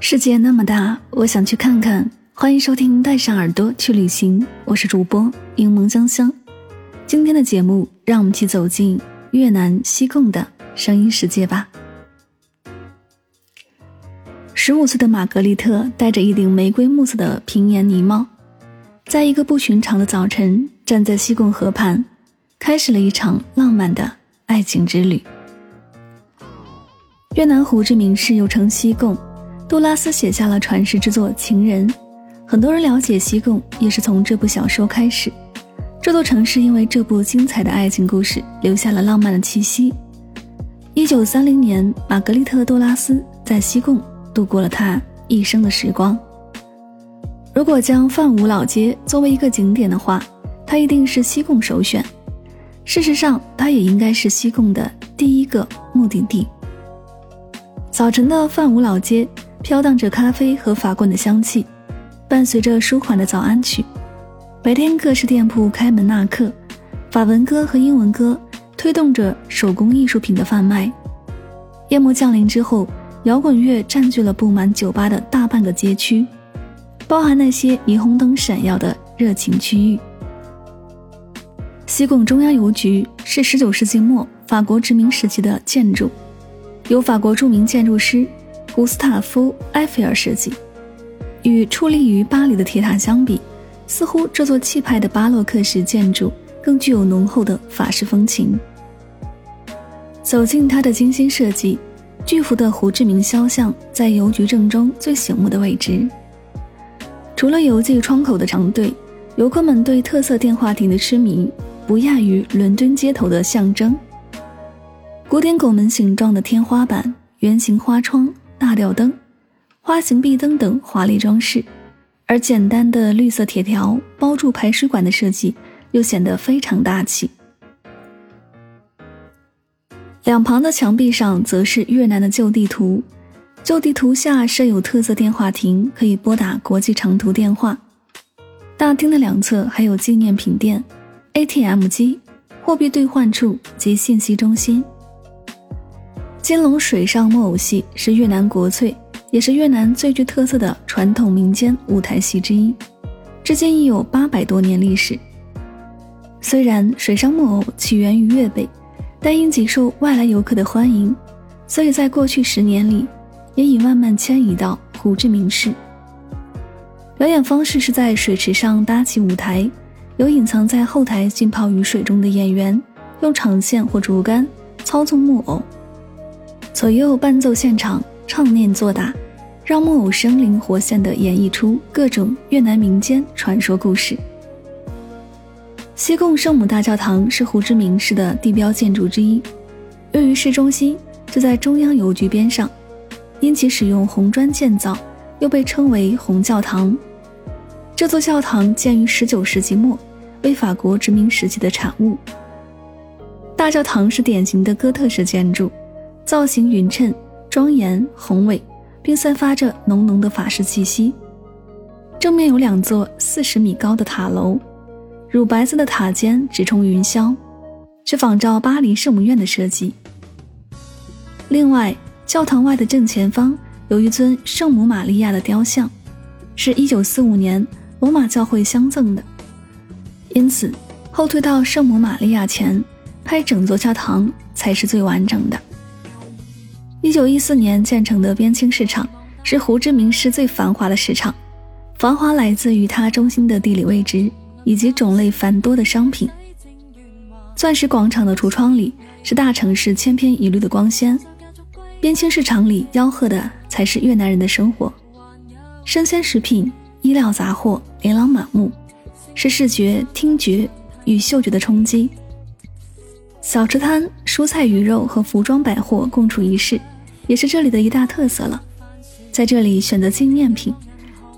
世界那么大，我想去看看。欢迎收听《带上耳朵去旅行》，我是主播柠檬香香。今天的节目，让我们一起走进越南西贡的声音世界吧。十五岁的玛格丽特戴着一顶玫瑰木色的平檐呢帽，在一个不寻常的早晨，站在西贡河畔，开始了一场浪漫的爱情之旅。越南胡志明市又称西贡。杜拉斯写下了传世之作《情人》，很多人了解西贡也是从这部小说开始。这座城市因为这部精彩的爱情故事留下了浪漫的气息。一九三零年，玛格丽特·杜拉斯在西贡度过了他一生的时光。如果将范武老街作为一个景点的话，它一定是西贡首选。事实上，它也应该是西贡的第一个目的地。早晨的范武老街。飘荡着咖啡和法棍的香气，伴随着舒缓的早安曲。白天各式店铺开门纳客，法文歌和英文歌推动着手工艺术品的贩卖。夜幕降临之后，摇滚乐占据了布满酒吧的大半个街区，包含那些霓虹灯闪耀的热情区域。西贡中央邮局是19世纪末法国殖民时期的建筑，由法国著名建筑师。古斯塔夫·埃菲尔设计，与矗立于巴黎的铁塔相比，似乎这座气派的巴洛克式建筑更具有浓厚的法式风情。走进它的精心设计，巨幅的胡志明肖像在邮局正中最醒目的位置。除了邮寄窗口的长队，游客们对特色电话亭的痴迷不亚于伦敦街头的象征。古典拱门形状的天花板，圆形花窗。大吊灯、花形壁灯等华丽装饰，而简单的绿色铁条包住排水管的设计又显得非常大气。两旁的墙壁上则是越南的旧地图，旧地图下设有特色电话亭，可以拨打国际长途电话。大厅的两侧还有纪念品店、ATM 机、货币兑换处及信息中心。金龙水上木偶戏是越南国粹，也是越南最具特色的传统民间舞台戏之一，至今已有八百多年历史。虽然水上木偶起源于粤北，但因极受外来游客的欢迎，所以在过去十年里，也已慢慢迁移到胡志明市。表演方式是在水池上搭起舞台，有隐藏在后台浸泡于水中的演员，用长线或竹竿操纵木偶。左右伴奏现场唱念作打，让木偶生灵活现地演绎出各种越南民间传说故事。西贡圣母大教堂是胡志明市的地标建筑之一，位于市中心，就在中央邮局边上。因其使用红砖建造，又被称为红教堂。这座教堂建于19世纪末，为法国殖民时期的产物。大教堂是典型的哥特式建筑。造型匀称、庄严宏伟，并散发着浓浓的法式气息。正面有两座四十米高的塔楼，乳白色的塔尖直冲云霄，是仿照巴黎圣母院的设计。另外，教堂外的正前方有一尊圣母玛利亚的雕像，是一九四五年罗马教会相赠的。因此，后退到圣母玛利亚前，拍整座教堂才是最完整的。一九一四年建成的边青市场是胡志明市最繁华的市场，繁华来自于它中心的地理位置以及种类繁多的商品。钻石广场的橱窗里是大城市千篇一律的光鲜，边境市场里吆喝的才是越南人的生活，生鲜食品、衣料杂货琳琅满目，是视觉、听觉与嗅觉的冲击。小吃摊、蔬菜、鱼肉和服装百货共处一室，也是这里的一大特色了。在这里选择纪念品，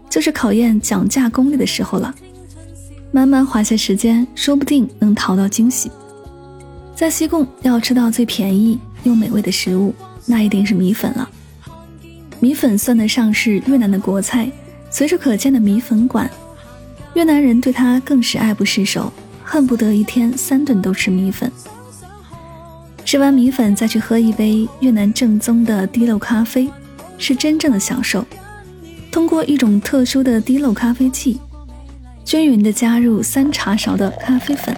就是考验讲价功力的时候了。慢慢花些时间，说不定能淘到惊喜。在西贡要吃到最便宜又美味的食物。那一定是米粉了。米粉算得上是越南的国菜，随处可见的米粉馆，越南人对它更是爱不释手，恨不得一天三顿都吃米粉。吃完米粉再去喝一杯越南正宗的滴漏咖啡，是真正的享受。通过一种特殊的滴漏咖啡器，均匀地加入三茶勺的咖啡粉，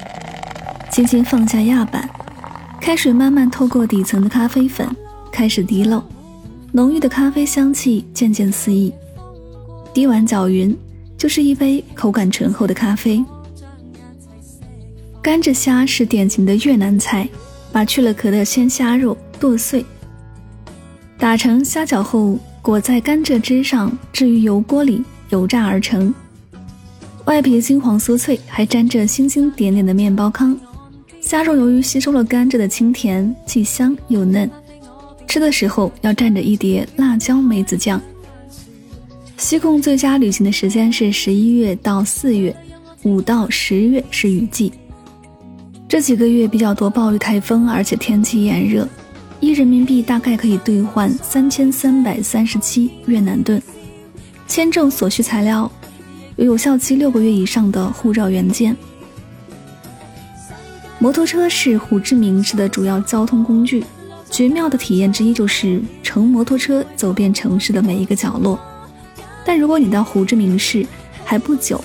轻轻放下压板，开水慢慢透过底层的咖啡粉。开始滴漏，浓郁的咖啡香气渐渐四溢。滴完搅匀，就是一杯口感醇厚的咖啡。甘蔗虾是典型的越南菜，把去了壳的鲜虾肉剁碎，打成虾饺后裹在甘蔗汁上，置于油锅里油炸而成。外皮金黄酥脆，还沾着星星点点的面包糠。虾肉由于吸收了甘蔗的清甜，既香又嫩。吃的时候要蘸着一碟辣椒梅子酱。西贡最佳旅行的时间是十一月到四月，五到十月是雨季。这几个月比较多暴雨台风，而且天气炎热，一人民币大概可以兑换三千三百三十七越南盾。签证所需材料有有效期六个月以上的护照原件。摩托车是胡志明市的主要交通工具。绝妙的体验之一就是乘摩托车走遍城市的每一个角落。但如果你到胡志明市还不久，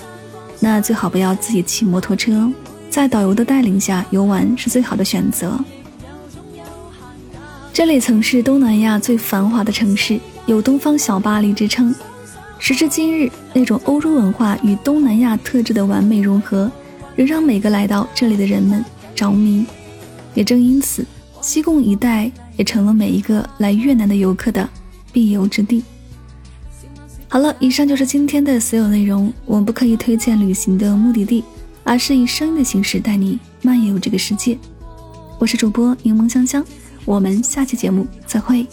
那最好不要自己骑摩托车，在导游的带领下游玩是最好的选择。这里曾是东南亚最繁华的城市，有“东方小巴黎”之称。时至今日，那种欧洲文化与东南亚特质的完美融合，仍让每个来到这里的人们着迷。也正因此。西贡一带也成了每一个来越南的游客的必游之地。好了，以上就是今天的所有内容。我们不可以推荐旅行的目的地，而是以声音的形式带你漫游这个世界。我是主播柠檬香香，我们下期节目再会。